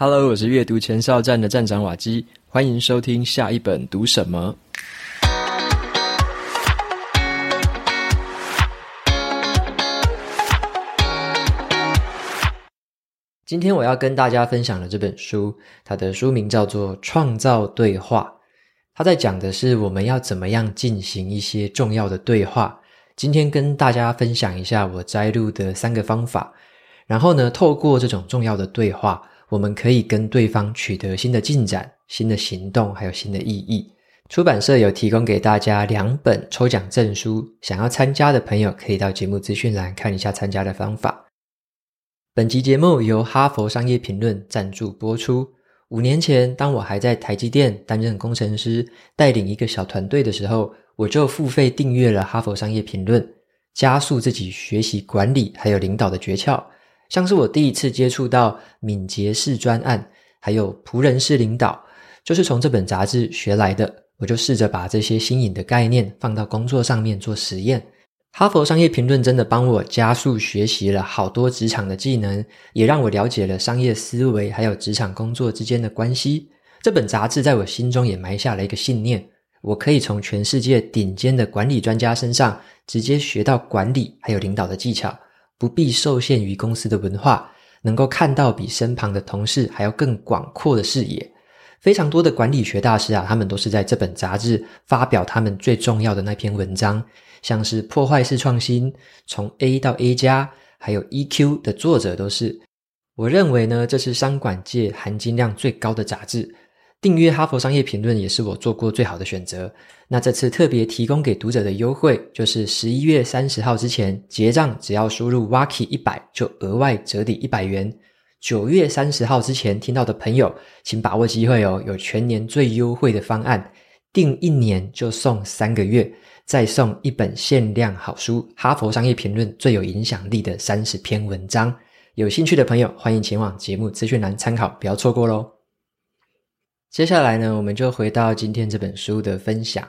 Hello，我是阅读前哨站的站长瓦基，欢迎收听下一本读什么。今天我要跟大家分享的这本书，它的书名叫做《创造对话》，它在讲的是我们要怎么样进行一些重要的对话。今天跟大家分享一下我摘录的三个方法，然后呢，透过这种重要的对话。我们可以跟对方取得新的进展、新的行动，还有新的意义。出版社有提供给大家两本抽奖证书，想要参加的朋友可以到节目资讯栏看一下参加的方法。本集节目由哈佛商业评论赞助播出。五年前，当我还在台积电担任工程师，带领一个小团队的时候，我就付费订阅了哈佛商业评论，加速自己学习管理还有领导的诀窍。像是我第一次接触到敏捷式专案，还有仆人式领导，就是从这本杂志学来的。我就试着把这些新颖的概念放到工作上面做实验。哈佛商业评论真的帮我加速学习了好多职场的技能，也让我了解了商业思维还有职场工作之间的关系。这本杂志在我心中也埋下了一个信念：我可以从全世界顶尖的管理专家身上直接学到管理还有领导的技巧。不必受限于公司的文化，能够看到比身旁的同事还要更广阔的视野。非常多的管理学大师啊，他们都是在这本杂志发表他们最重要的那篇文章，像是破坏式创新、从 A 到 A 加，还有 EQ 的作者都是。我认为呢，这是商管界含金量最高的杂志。订阅哈佛商业评论也是我做过最好的选择。那这次特别提供给读者的优惠，就是十一月三十号之前结账，只要输入 Waki 一百，就额外折抵一百元。九月三十号之前听到的朋友，请把握机会哦，有全年最优惠的方案，订一年就送三个月，再送一本限量好书《哈佛商业评论最有影响力的三十篇文章》。有兴趣的朋友，欢迎前往节目资讯栏参考，不要错过喽。接下来呢，我们就回到今天这本书的分享。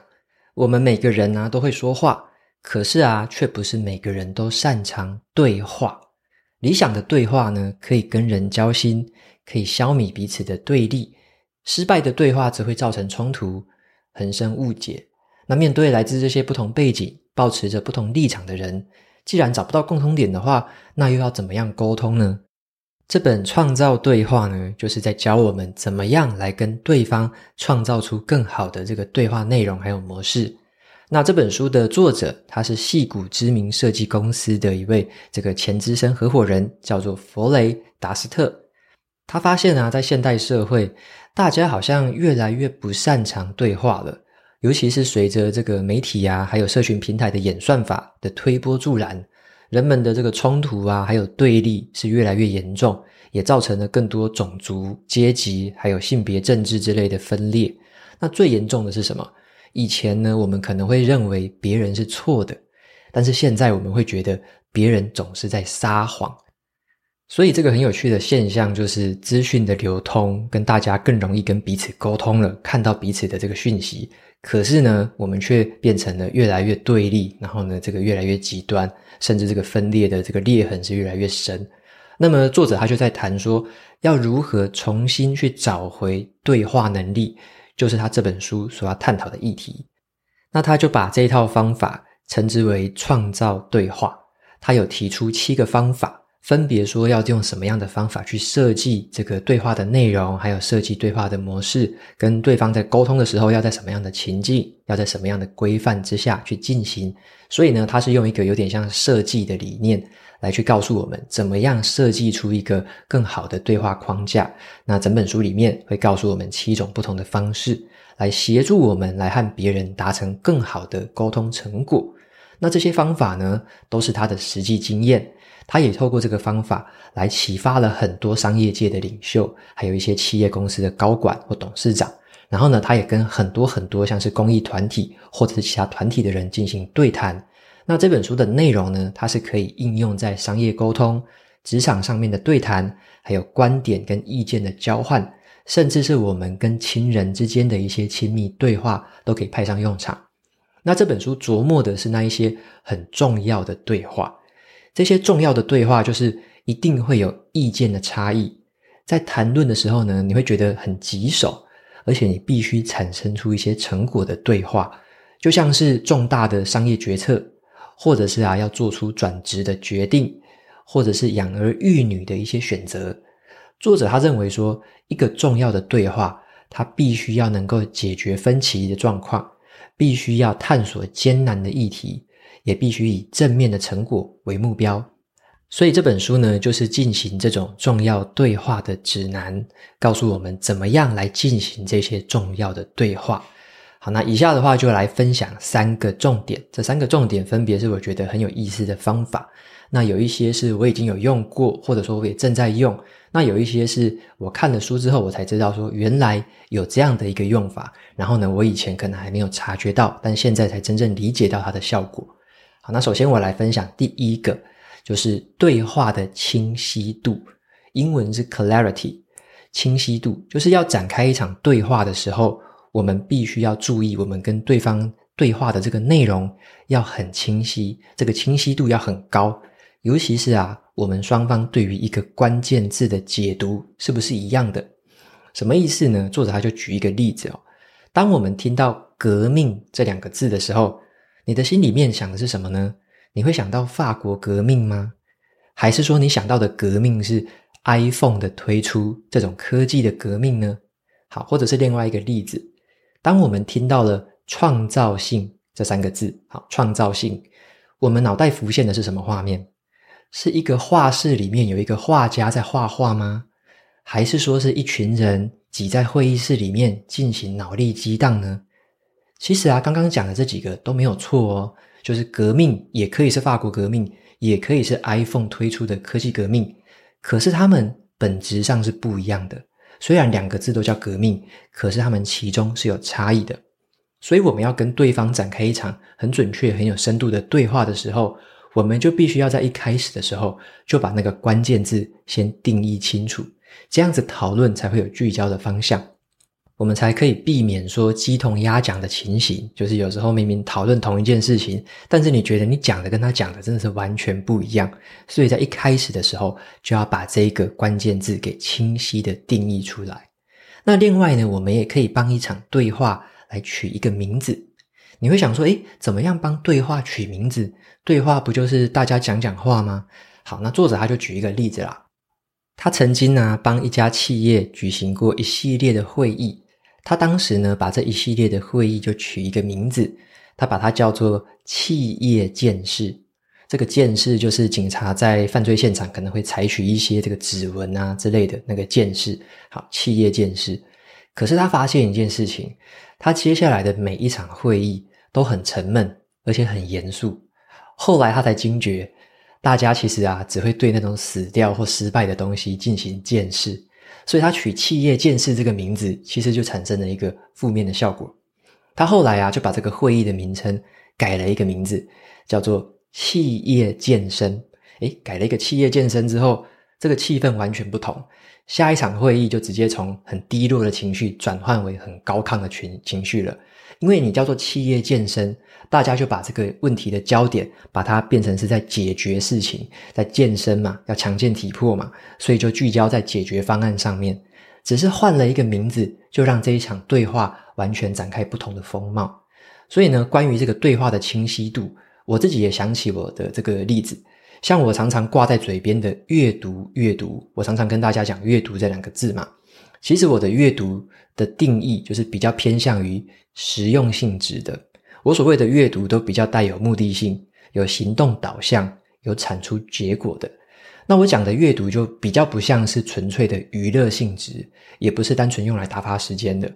我们每个人呢、都会说话，可是啊，却不是每个人都擅长对话。理想的对话呢，可以跟人交心，可以消弭彼此的对立；失败的对话则会造成冲突，横生误解。那面对来自这些不同背景、保持着不同立场的人，既然找不到共通点的话，那又要怎么样沟通呢？这本创造对话呢，就是在教我们怎么样来跟对方创造出更好的这个对话内容还有模式。那这本书的作者，他是戏谷知名设计公司的一位这个前资深合伙人，叫做弗雷达斯特。他发现啊，在现代社会，大家好像越来越不擅长对话了，尤其是随着这个媒体啊，还有社群平台的演算法的推波助澜。人们的这个冲突啊，还有对立是越来越严重，也造成了更多种族、阶级，还有性别、政治之类的分裂。那最严重的是什么？以前呢，我们可能会认为别人是错的，但是现在我们会觉得别人总是在撒谎。所以这个很有趣的现象就是，资讯的流通跟大家更容易跟彼此沟通了，看到彼此的这个讯息。可是呢，我们却变成了越来越对立，然后呢，这个越来越极端，甚至这个分裂的这个裂痕是越来越深。那么作者他就在谈说，要如何重新去找回对话能力，就是他这本书所要探讨的议题。那他就把这一套方法称之为创造对话。他有提出七个方法。分别说要用什么样的方法去设计这个对话的内容，还有设计对话的模式，跟对方在沟通的时候要在什么样的情境，要在什么样的规范之下去进行。所以呢，他是用一个有点像设计的理念来去告诉我们，怎么样设计出一个更好的对话框架。那整本书里面会告诉我们七种不同的方式，来协助我们来和别人达成更好的沟通成果。那这些方法呢，都是他的实际经验。他也透过这个方法来启发了很多商业界的领袖，还有一些企业公司的高管或董事长。然后呢，他也跟很多很多像是公益团体或者是其他团体的人进行对谈。那这本书的内容呢，它是可以应用在商业沟通、职场上面的对谈，还有观点跟意见的交换，甚至是我们跟亲人之间的一些亲密对话，都可以派上用场。那这本书琢磨的是那一些很重要的对话。这些重要的对话，就是一定会有意见的差异，在谈论的时候呢，你会觉得很棘手，而且你必须产生出一些成果的对话，就像是重大的商业决策，或者是啊要做出转职的决定，或者是养儿育女的一些选择。作者他认为说，一个重要的对话，它必须要能够解决分歧的状况，必须要探索艰难的议题，也必须以正面的成果为目标。所以这本书呢，就是进行这种重要对话的指南，告诉我们怎么样来进行这些重要的对话。好，那以下的话就来分享三个重点，这三个重点分别是我觉得很有意思的方法。那有一些是我已经有用过，或者说我也正在用。那有一些是我看了书之后，我才知道说原来有这样的一个用法。然后呢，我以前可能还没有察觉到，但现在才真正理解到它的效果。那首先我来分享第一个，就是对话的清晰度，英文是 clarity，清晰度就是要展开一场对话的时候，我们必须要注意，我们跟对方对话的这个内容要很清晰，这个清晰度要很高。尤其是啊，我们双方对于一个关键字的解读是不是一样的？什么意思呢？作者他就举一个例子哦。当我们听到“革命”这两个字的时候，你的心里面想的是什么呢？你会想到法国革命吗？还是说你想到的革命是 iPhone 的推出这种科技的革命呢？好，或者是另外一个例子，当我们听到了“创造性”这三个字，好，创造性，我们脑袋浮现的是什么画面？是一个画室里面有一个画家在画画吗？还是说是一群人挤在会议室里面进行脑力激荡呢？其实啊，刚刚讲的这几个都没有错哦，就是革命也可以是法国革命，也可以是 iPhone 推出的科技革命，可是他们本质上是不一样的。虽然两个字都叫革命，可是他们其中是有差异的。所以我们要跟对方展开一场很准确、很有深度的对话的时候，我们就必须要在一开始的时候就把那个关键字先定义清楚，这样子讨论才会有聚焦的方向，我们才可以避免说鸡同鸭讲的情形。就是有时候明明讨论同一件事情，但是你觉得你讲的跟他讲的真的是完全不一样，所以在一开始的时候就要把这个关键字给清晰的定义出来。那另外呢，我们也可以帮一场对话来取一个名字。你会想说，诶，怎么样帮对话取名字？对话不就是大家讲讲话吗？好，那作者他就举一个例子啦。他曾经呢帮一家企业举行过一系列的会议，他当时呢把这一系列的会议就取一个名字，他把它叫做“企业鉴识”。这个鉴识就是警察在犯罪现场可能会采取一些这个指纹啊之类的那个鉴识。好，企业鉴识。可是他发现一件事情，他接下来的每一场会议都很沉闷，而且很严肃。后来他才惊觉，大家其实啊只会对那种死掉或失败的东西进行鉴识，所以他取“企业建设”这个名字，其实就产生了一个负面的效果。他后来啊就把这个会议的名称改了一个名字，叫做“企业健身”。诶，改了一个“企业健身”之后，这个气氛完全不同。下一场会议就直接从很低落的情绪转换为很高亢的情情绪了，因为你叫做企业健身，大家就把这个问题的焦点把它变成是在解决事情，在健身嘛，要强健体魄嘛，所以就聚焦在解决方案上面。只是换了一个名字，就让这一场对话完全展开不同的风貌。所以呢，关于这个对话的清晰度，我自己也想起我的这个例子。像我常常挂在嘴边的阅读，阅读，我常常跟大家讲阅读这两个字嘛。其实我的阅读的定义就是比较偏向于实用性质的。我所谓的阅读都比较带有目的性，有行动导向，有产出结果的。那我讲的阅读就比较不像是纯粹的娱乐性质，也不是单纯用来打发时间的。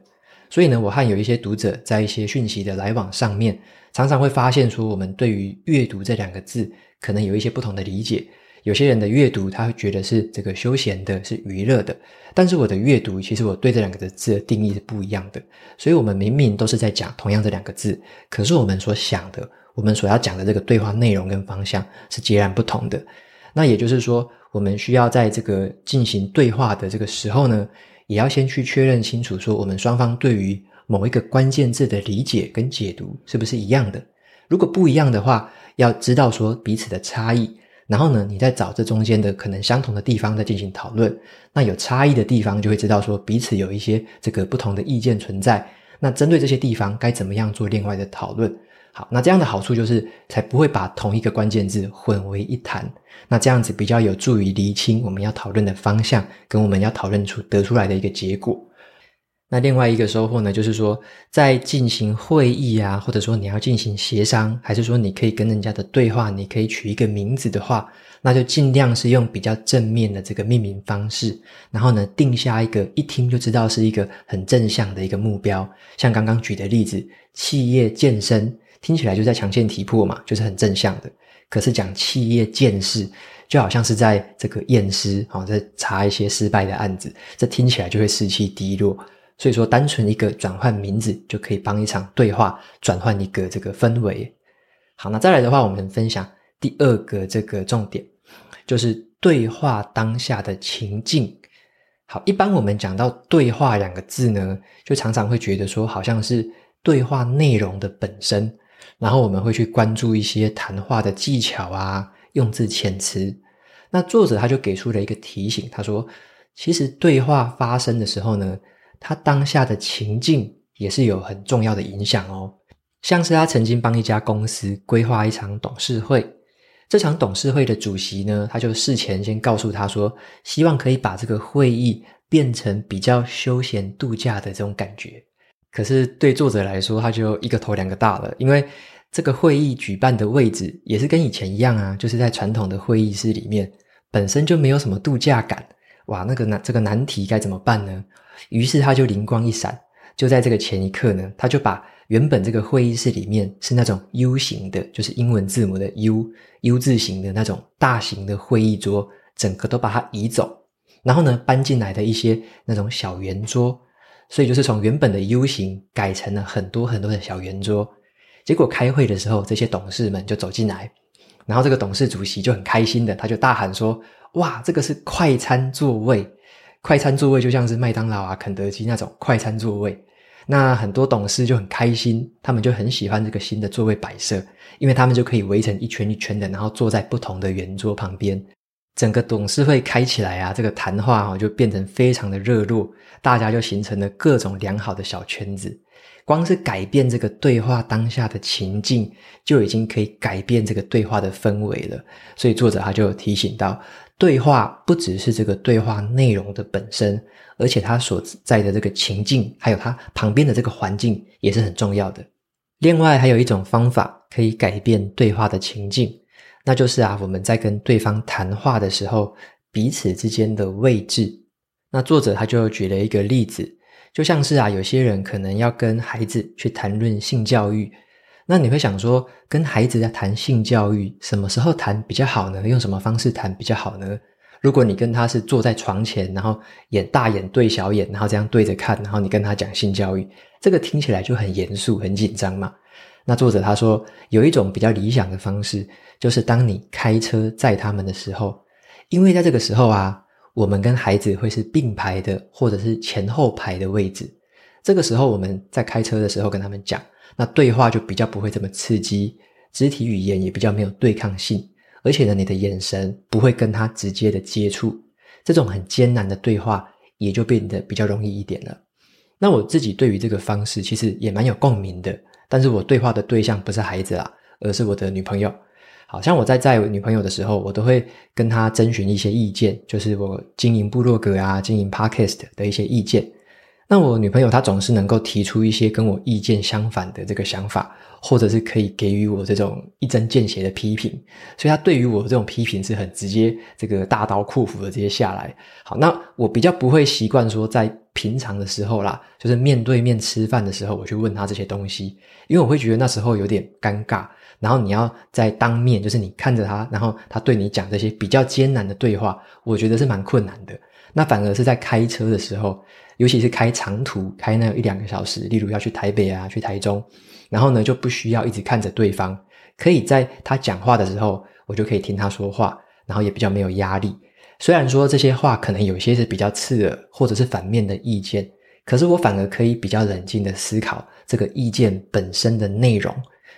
所以呢，我和有一些读者在一些讯息的来往上面，常常会发现说，我们对于阅读这两个字。可能有一些不同的理解，有些人的阅读他会觉得是这个休闲的，是娱乐的，但是我的阅读其实我对这两个的字的定义是不一样的，所以我们明明都是在讲同样这两个字，可是我们所想的，我们所要讲的这个对话内容跟方向是截然不同的。那也就是说，我们需要在这个进行对话的这个时候呢，也要先去确认清楚，说我们双方对于某一个关键字的理解跟解读是不是一样的。如果不一样的话，要知道说彼此的差异，然后呢，你再找这中间的可能相同的地方再进行讨论。那有差异的地方，就会知道说彼此有一些这个不同的意见存在。那针对这些地方，该怎么样做另外的讨论？好，那这样的好处就是才不会把同一个关键字混为一谈。那这样子比较有助于厘清我们要讨论的方向，跟我们要讨论出得出来的一个结果。那另外一个收获呢，就是说，在进行会议啊，或者说你要进行协商，还是说你可以跟人家的对话，你可以取一个名字的话，那就尽量是用比较正面的这个命名方式，然后呢，定下一个一听就知道是一个很正向的一个目标。像刚刚举的例子，企业健身，听起来就在强健体魄嘛，就是很正向的。可是讲企业建设，就好像是在这个验尸，好，在查一些失败的案子，这听起来就会士气低落。所以说，单纯一个转换名字就可以帮一场对话转换一个这个氛围。好，那再来的话，我们分享第二个这个重点，就是对话当下的情境。好，一般我们讲到对话两个字呢，就常常会觉得说，好像是对话内容的本身，然后我们会去关注一些谈话的技巧啊，用字遣词。那作者他就给出了一个提醒，他说，其实对话发生的时候呢，他当下的情境也是有很重要的影响哦，像是他曾经帮一家公司规划一场董事会，这场董事会的主席呢，他就事前先告诉他说，希望可以把这个会议变成比较休闲度假的这种感觉。可是对作者来说，他就一个头两个大了，因为这个会议举办的位置也是跟以前一样啊，就是在传统的会议室里面，本身就没有什么度假感。哇，那个难这个难题该怎么办呢？于是他就灵光一闪，就在这个前一刻呢，他就把原本这个会议室里面是那种 U 型的，就是英文字母的 U，U 字形的那种大型的会议桌，整个都把它移走，然后呢，搬进来的一些那种小圆桌，所以就是从原本的 U 型改成了很多很多的小圆桌。结果开会的时候，这些董事们就走进来，然后这个董事主席就很开心的，他就大喊说：“哇，这个是快餐座位！”快餐座位就像是麦当劳啊、肯德基那种快餐座位，那很多董事就很开心，他们就很喜欢这个新的座位摆设，因为他们就可以围成一圈一圈的，然后坐在不同的圆桌旁边。整个董事会开起来啊，这个谈话啊就变成非常的热络，大家就形成了各种良好的小圈子。光是改变这个对话当下的情境，就已经可以改变这个对话的氛围了。所以作者他就提醒到。对话不只是这个对话内容的本身，而且它所在的这个情境，还有它旁边的这个环境也是很重要的。另外，还有一种方法可以改变对话的情境，那就是啊，我们在跟对方谈话的时候，彼此之间的位置。那作者他就举了一个例子，就像是啊，有些人可能要跟孩子去谈论性教育。那你会想说，跟孩子在谈性教育，什么时候谈比较好呢？用什么方式谈比较好呢？如果你跟他是坐在床前，然后眼大眼对小眼，然后这样对着看，然后你跟他讲性教育，这个听起来就很严肃、很紧张嘛。那作者他说，有一种比较理想的方式，就是当你开车载他们的时候，因为在这个时候啊，我们跟孩子会是并排的，或者是前后排的位置。这个时候我们在开车的时候跟他们讲。那对话就比较不会这么刺激，肢体语言也比较没有对抗性，而且呢，你的眼神不会跟他直接的接触，这种很艰难的对话也就变得比较容易一点了。那我自己对于这个方式其实也蛮有共鸣的，但是我对话的对象不是孩子啊，而是我的女朋友。好像我在在女朋友的时候，我都会跟她征询一些意见，就是我经营部落格啊、经营 Podcast 的一些意见。那我女朋友她总是能够提出一些跟我意见相反的这个想法，或者是可以给予我这种一针见血的批评，所以她对于我这种批评是很直接，这个大刀阔斧的直接下来。好，那我比较不会习惯说在平常的时候啦，就是面对面吃饭的时候，我去问她这些东西，因为我会觉得那时候有点尴尬。然后你要在当面，就是你看着她，然后她对你讲这些比较艰难的对话，我觉得是蛮困难的。那反而是在开车的时候。尤其是开长途，开那一两个小时，例如要去台北啊，去台中，然后呢就不需要一直看着对方，可以在他讲话的时候，我就可以听他说话，然后也比较没有压力。虽然说这些话可能有些是比较刺耳，或者是反面的意见，可是我反而可以比较冷静的思考这个意见本身的内容。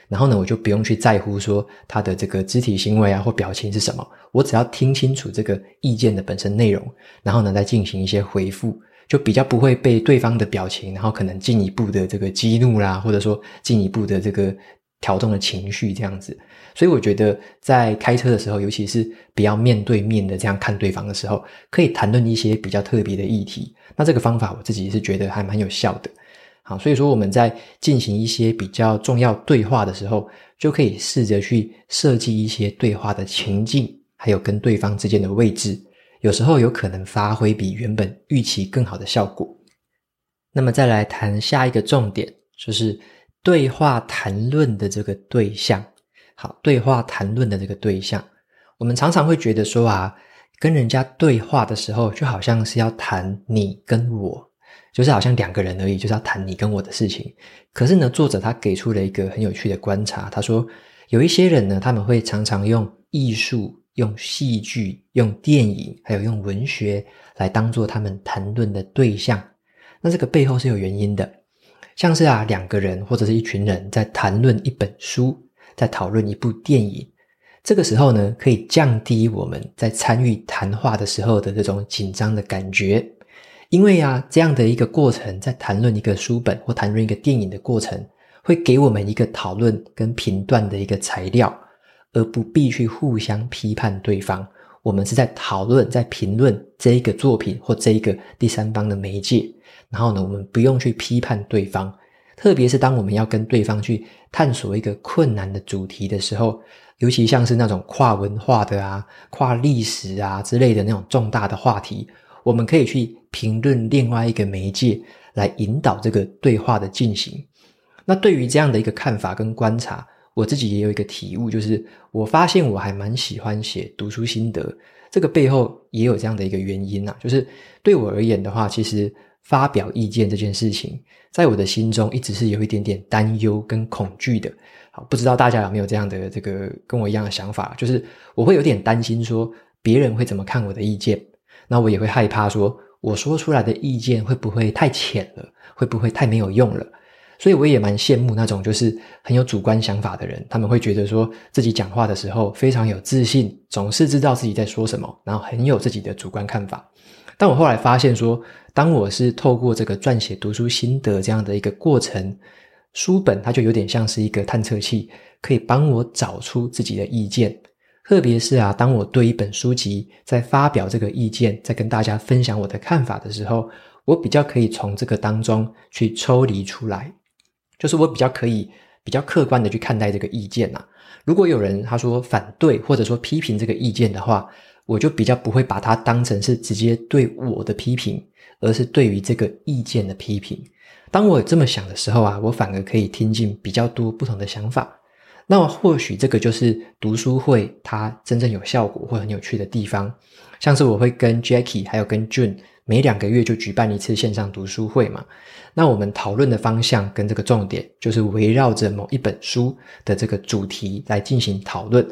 然后呢，我就不用去在乎说他的这个肢体行为啊或表情是什么，我只要听清楚这个意见的本身内容，然后呢再进行一些回复，就比较不会被对方的表情，然后可能进一步的这个激怒啦，或者说进一步的这个调动的情绪这样子。所以我觉得在开车的时候，尤其是不要面对面的这样看对方的时候，可以谈论一些比较特别的议题。那这个方法我自己是觉得还蛮有效的。好，所以说我们在进行一些比较重要对话的时候，就可以试着去设计一些对话的情境，还有跟对方之间的位置，有时候有可能发挥比原本预期更好的效果。那么再来谈下一个重点，就是对话谈论的这个对象。好，对话谈论的这个对象，我们常常会觉得说啊，跟人家对话的时候，就好像是要谈你跟我。就是好像两个人而已，就是要谈你跟我的事情。可是呢，作者他给出了一个很有趣的观察，他说有一些人呢，他们会常常用艺术、用戏剧、用电影，还有用文学来当做他们谈论的对象。那这个背后是有原因的，像是啊，两个人或者是一群人在谈论一本书，在讨论一部电影，这个时候呢，可以降低我们在参与谈话的时候的这种紧张的感觉。因为啊，这样的一个过程，在谈论一个书本或谈论一个电影的过程，会给我们一个讨论跟评断的一个材料，而不必去互相批判对方。我们是在讨论、在评论这一个作品或这一个第三方的媒介。然后呢，我们不用去批判对方，特别是当我们要跟对方去探索一个困难的主题的时候，尤其像是那种跨文化的啊、跨历史啊之类的那种重大的话题。我们可以去评论另外一个媒介来引导这个对话的进行。那对于这样的一个看法跟观察，我自己也有一个体悟，就是我发现我还蛮喜欢写读书心得。这个背后也有这样的一个原因啊，就是对我而言的话，其实发表意见这件事情，在我的心中一直是有一点点担忧跟恐惧的。好，不知道大家有没有这样的这个跟我一样的想法，就是我会有点担心说别人会怎么看我的意见。那我也会害怕说，我说出来的意见会不会太浅了，会不会太没有用了？所以我也蛮羡慕那种就是很有主观想法的人，他们会觉得说自己讲话的时候非常有自信，总是知道自己在说什么，然后很有自己的主观看法。但我后来发现说，当我是透过这个撰写读书心得这样的一个过程，书本它就有点像是一个探测器，可以帮我找出自己的意见。特别是啊，当我对一本书籍在发表这个意见，在跟大家分享我的看法的时候，我比较可以从这个当中去抽离出来，就是我比较可以比较客观的去看待这个意见呐。如果有人他说反对或者说批评这个意见的话，我就比较不会把它当成是直接对我的批评，而是对于这个意见的批评。当我这么想的时候啊，我反而可以听进比较多不同的想法。那或许这个就是读书会它真正有效果或很有趣的地方，像是我会跟 Jackie 还有跟 June 每两个月就举办一次线上读书会嘛，那我们讨论的方向跟这个重点就是围绕着某一本书的这个主题来进行讨论，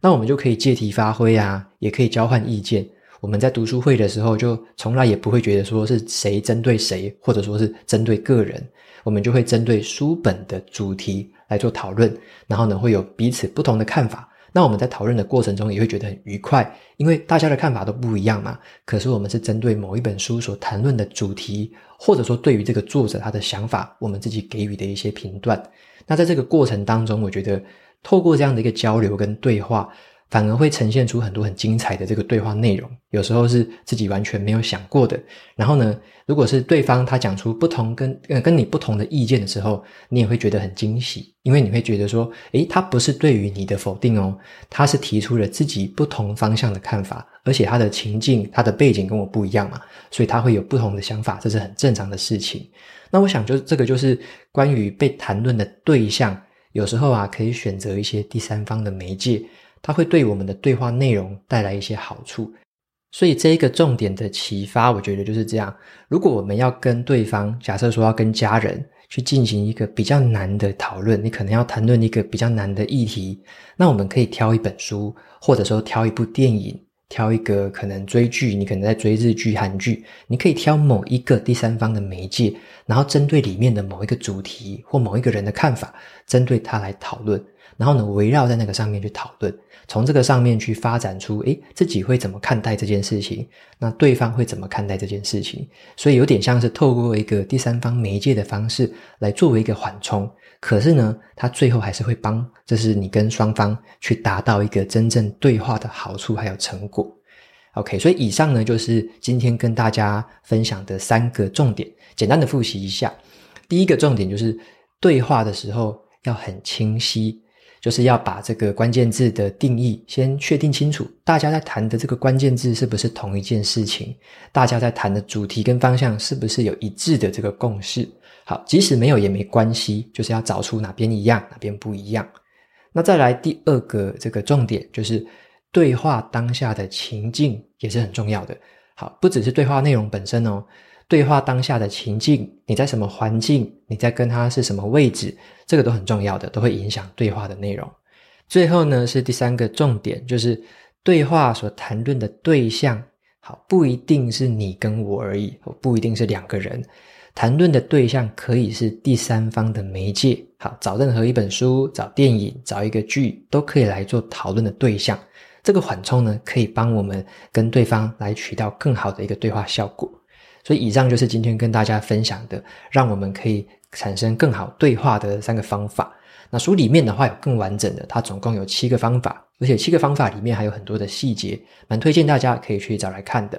那我们就可以借题发挥啊，也可以交换意见。我们在读书会的时候就从来也不会觉得说是谁针对谁，或者说是针对个人，我们就会针对书本的主题。来做讨论，然后呢，会有彼此不同的看法。那我们在讨论的过程中也会觉得很愉快，因为大家的看法都不一样嘛。可是我们是针对某一本书所谈论的主题，或者说对于这个作者他的想法，我们自己给予的一些评断。那在这个过程当中，我觉得透过这样的一个交流跟对话。反而会呈现出很多很精彩的这个对话内容，有时候是自己完全没有想过的。然后呢，如果是对方他讲出不同跟呃跟你不同的意见的时候，你也会觉得很惊喜，因为你会觉得说，诶，他不是对于你的否定哦，他是提出了自己不同方向的看法，而且他的情境、他的背景跟我不一样嘛，所以他会有不同的想法，这是很正常的事情。那我想，就这个就是关于被谈论的对象，有时候啊，可以选择一些第三方的媒介。它会对我们的对话内容带来一些好处，所以这一个重点的启发，我觉得就是这样。如果我们要跟对方，假设说要跟家人去进行一个比较难的讨论，你可能要谈论一个比较难的议题，那我们可以挑一本书，或者说挑一部电影，挑一个可能追剧，你可能在追日剧、韩剧，你可以挑某一个第三方的媒介，然后针对里面的某一个主题或某一个人的看法，针对他来讨论，然后呢，围绕在那个上面去讨论，从这个上面去发展出，诶，自己会怎么看待这件事情？那对方会怎么看待这件事情？所以有点像是透过一个第三方媒介的方式来作为一个缓冲。可是呢，它最后还是会帮，这是你跟双方去达到一个真正对话的好处还有成果。OK，所以以上呢就是今天跟大家分享的三个重点，简单的复习一下。第一个重点就是对话的时候要很清晰，就是要把这个关键字的定义先确定清楚，大家在谈的这个关键字是不是同一件事情？大家在谈的主题跟方向是不是有一致的这个共识？好，即使没有也没关系，就是要找出哪边一样，哪边不一样。那再来第二个这个重点，就是对话当下的情境也是很重要的。好，不只是对话内容本身哦，对话当下的情境，你在什么环境，你在跟他是什么位置，这个都很重要的，都会影响对话的内容。最后呢，是第三个重点，就是对话所谈论的对象，好，不一定是你跟我而已，不一定是两个人。谈论的对象可以是第三方的媒介，好，找任何一本书、找电影、找一个剧，都可以来做讨论的对象。这个缓冲呢，可以帮我们跟对方来取到更好的一个对话效果。所以，以上就是今天跟大家分享的，让我们可以产生更好对话的三个方法。那书里面的话有更完整的，它总共有七个方法，而且七个方法里面还有很多的细节，蛮推荐大家可以去找来看的。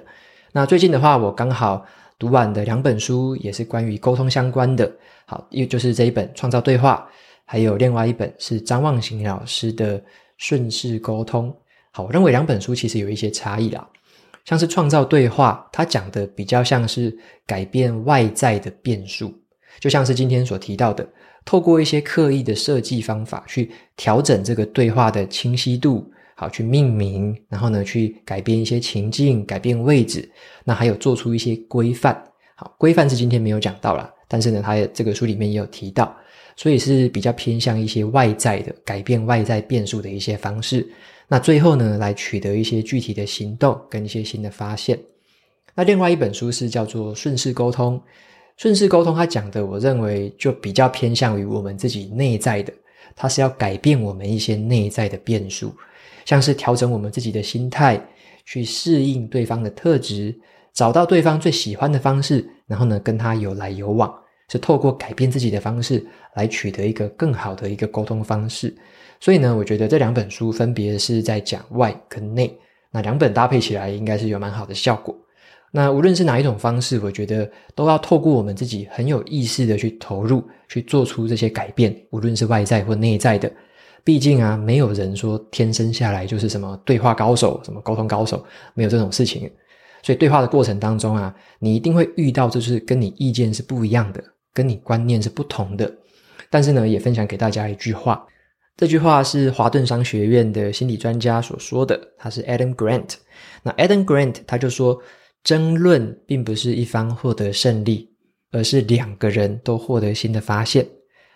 那最近的话，我刚好。读完的两本书也是关于沟通相关的，好，又就是这一本《创造对话》，还有另外一本是张望行老师的《顺势沟通》。好，我认为两本书其实有一些差异啦，像是《创造对话》，它讲的比较像是改变外在的变数，就像是今天所提到的，透过一些刻意的设计方法去调整这个对话的清晰度。好，去命名，然后呢，去改变一些情境，改变位置，那还有做出一些规范。好，规范是今天没有讲到啦，但是呢，它这个书里面也有提到，所以是比较偏向一些外在的改变外在变数的一些方式。那最后呢，来取得一些具体的行动跟一些新的发现。那另外一本书是叫做《顺势沟通》，顺势沟通它讲的，我认为就比较偏向于我们自己内在的，它是要改变我们一些内在的变数。像是调整我们自己的心态，去适应对方的特质，找到对方最喜欢的方式，然后呢，跟他有来有往，是透过改变自己的方式来取得一个更好的一个沟通方式。所以呢，我觉得这两本书分别是在讲外跟内，那两本搭配起来应该是有蛮好的效果。那无论是哪一种方式，我觉得都要透过我们自己很有意识的去投入，去做出这些改变，无论是外在或内在的。毕竟啊，没有人说天生下来就是什么对话高手、什么沟通高手，没有这种事情。所以对话的过程当中啊，你一定会遇到就是跟你意见是不一样的，跟你观念是不同的。但是呢，也分享给大家一句话，这句话是华顿商学院的心理专家所说的，他是 Adam Grant。那 Adam Grant 他就说，争论并不是一方获得胜利，而是两个人都获得新的发现。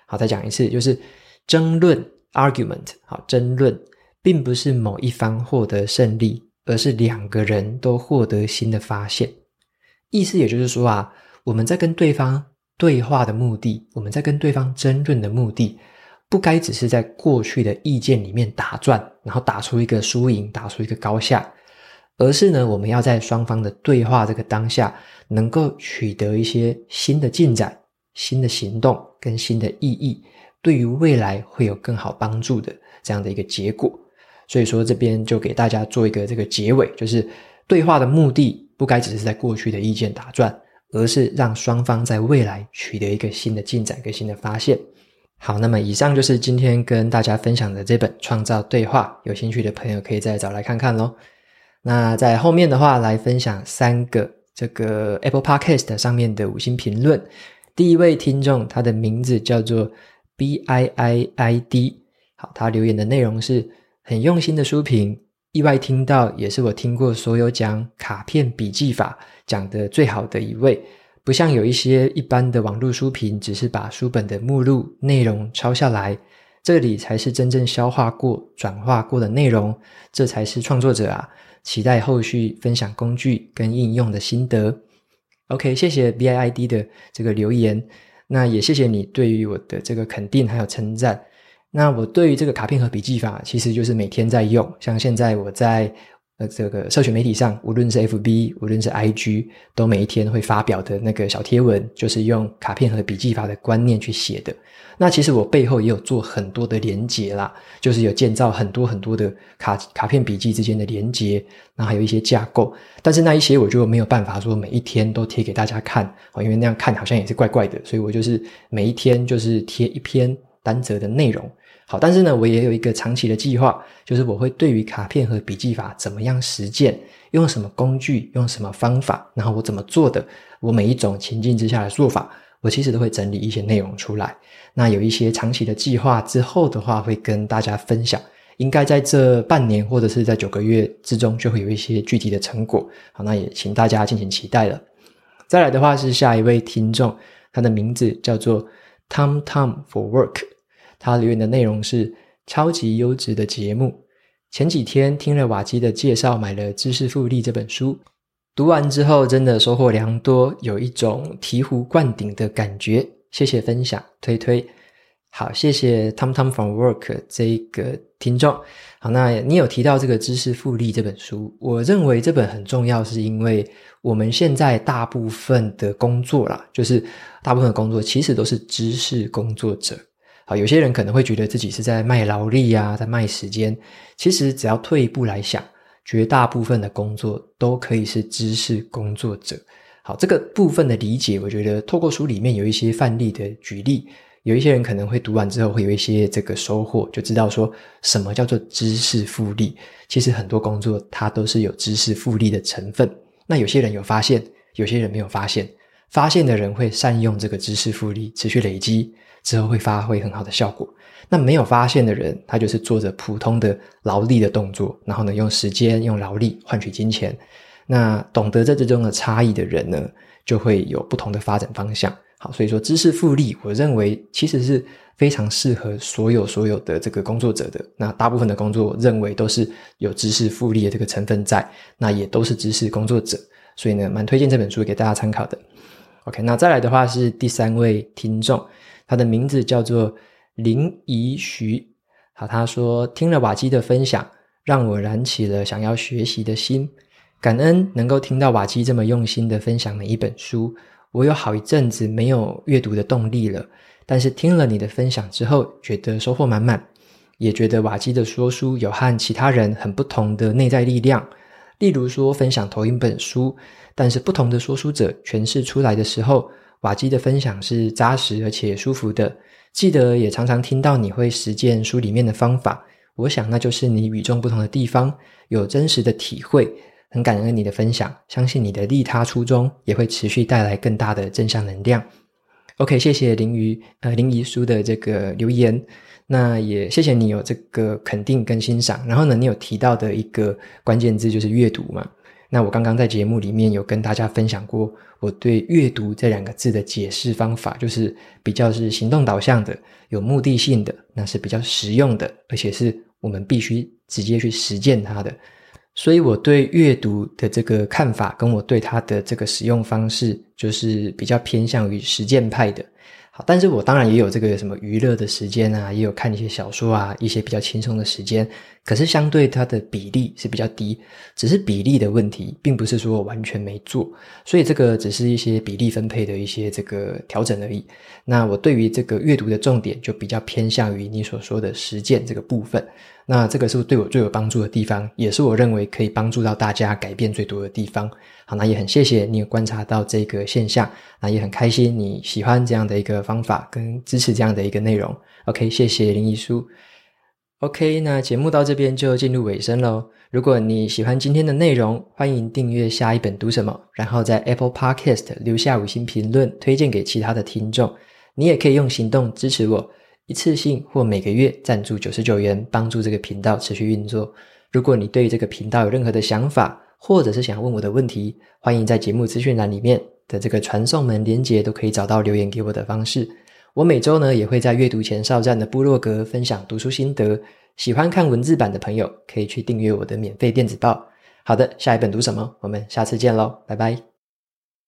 好，再讲一次，就是争论。Argument，好，争论并不是某一方获得胜利，而是两个人都获得新的发现。意思也就是说啊，我们在跟对方对话的目的，我们在跟对方争论的目的，不该只是在过去的意见里面打转，然后打出一个输赢，打出一个高下，而是呢，我们要在双方的对话这个当下，能够取得一些新的进展、新的行动跟新的意义。对于未来会有更好帮助的这样的一个结果，所以说这边就给大家做一个这个结尾，就是对话的目的不该只是在过去的意见打转，而是让双方在未来取得一个新的进展跟新的发现。好，那么以上就是今天跟大家分享的这本《创造对话》，有兴趣的朋友可以再找来看看喽。那在后面的话来分享三个这个 Apple Podcast 上面的五星评论。第一位听众，他的名字叫做。B I I I D，好，他留言的内容是很用心的书评，意外听到也是我听过所有讲卡片笔记法讲的最好的一位，不像有一些一般的网络书评，只是把书本的目录内容抄下来，这里才是真正消化过、转化过的内容，这才是创作者啊！期待后续分享工具跟应用的心得。OK，谢谢 BIID 的这个留言，那也谢谢你对于我的这个肯定还有称赞。那我对于这个卡片和笔记法，其实就是每天在用，像现在我在。呃，这个社群媒体上，无论是 FB，无论是 IG，都每一天会发表的那个小贴文，就是用卡片和笔记法的观念去写的。那其实我背后也有做很多的连接啦，就是有建造很多很多的卡卡片笔记之间的连接，然后还有一些架构。但是那一些我就没有办法说每一天都贴给大家看，因为那样看好像也是怪怪的，所以我就是每一天就是贴一篇单则的内容。好，但是呢，我也有一个长期的计划，就是我会对于卡片和笔记法怎么样实践，用什么工具，用什么方法，然后我怎么做的，我每一种情境之下的做法，我其实都会整理一些内容出来。那有一些长期的计划之后的话，会跟大家分享。应该在这半年或者是在九个月之中，就会有一些具体的成果。好，那也请大家敬请期待了。再来的话是下一位听众，他的名字叫做 Tom Tom for Work。他留言的内容是超级优质的节目。前几天听了瓦基的介绍，买了《知识复利》这本书，读完之后真的收获良多，有一种醍醐灌顶的感觉。谢谢分享，推推。好，谢谢 Tom Tom from Work 这一个听众。好，那你有提到这个《知识复利》这本书，我认为这本很重要，是因为我们现在大部分的工作啦，就是大部分的工作其实都是知识工作者。好，有些人可能会觉得自己是在卖劳力啊，在卖时间。其实只要退一步来想，绝大部分的工作都可以是知识工作者。好，这个部分的理解，我觉得透过书里面有一些范例的举例，有一些人可能会读完之后会有一些这个收获，就知道说什么叫做知识复利。其实很多工作它都是有知识复利的成分。那有些人有发现，有些人没有发现。发现的人会善用这个知识复利，持续累积。之后会发挥很好的效果。那没有发现的人，他就是做着普通的劳力的动作，然后呢，用时间、用劳力换取金钱。那懂得这之中的差异的人呢，就会有不同的发展方向。好，所以说知识复利，我认为其实是非常适合所有所有的这个工作者的。那大部分的工作，认为都是有知识复利的这个成分在，那也都是知识工作者。所以呢，蛮推荐这本书给大家参考的。OK，那再来的话是第三位听众。他的名字叫做林怡徐，好，他说听了瓦基的分享，让我燃起了想要学习的心，感恩能够听到瓦基这么用心的分享每一本书。我有好一阵子没有阅读的动力了，但是听了你的分享之后，觉得收获满满，也觉得瓦基的说书有和其他人很不同的内在力量。例如说，分享同一本书，但是不同的说书者诠释出来的时候。瓦基的分享是扎实而且舒服的，记得也常常听到你会实践书里面的方法，我想那就是你与众不同的地方，有真实的体会，很感恩你的分享，相信你的利他初衷也会持续带来更大的正向能量。OK，谢谢林瑜呃林怡书的这个留言，那也谢谢你有这个肯定跟欣赏，然后呢，你有提到的一个关键字就是阅读嘛。那我刚刚在节目里面有跟大家分享过，我对阅读这两个字的解释方法，就是比较是行动导向的，有目的性的，那是比较实用的，而且是我们必须直接去实践它的。所以我对阅读的这个看法，跟我对它的这个使用方式，就是比较偏向于实践派的。好，但是我当然也有这个什么娱乐的时间啊，也有看一些小说啊，一些比较轻松的时间。可是相对它的比例是比较低，只是比例的问题，并不是说我完全没做。所以这个只是一些比例分配的一些这个调整而已。那我对于这个阅读的重点，就比较偏向于你所说的实践这个部分。那这个是对我最有帮助的地方，也是我认为可以帮助到大家改变最多的地方。好，那也很谢谢你有观察到这个现象，那也很开心你喜欢这样的一个方法跟支持这样的一个内容。OK，谢谢林一书。OK，那节目到这边就进入尾声喽。如果你喜欢今天的内容，欢迎订阅下一本读什么，然后在 Apple Podcast 留下五星评论，推荐给其他的听众。你也可以用行动支持我。一次性或每个月赞助九十九元，帮助这个频道持续运作。如果你对这个频道有任何的想法，或者是想问我的问题，欢迎在节目资讯栏里面的这个传送门连接都可以找到留言给我的方式。我每周呢也会在阅读前哨站的部落格分享读书心得，喜欢看文字版的朋友可以去订阅我的免费电子报。好的，下一本读什么？我们下次见喽，拜拜。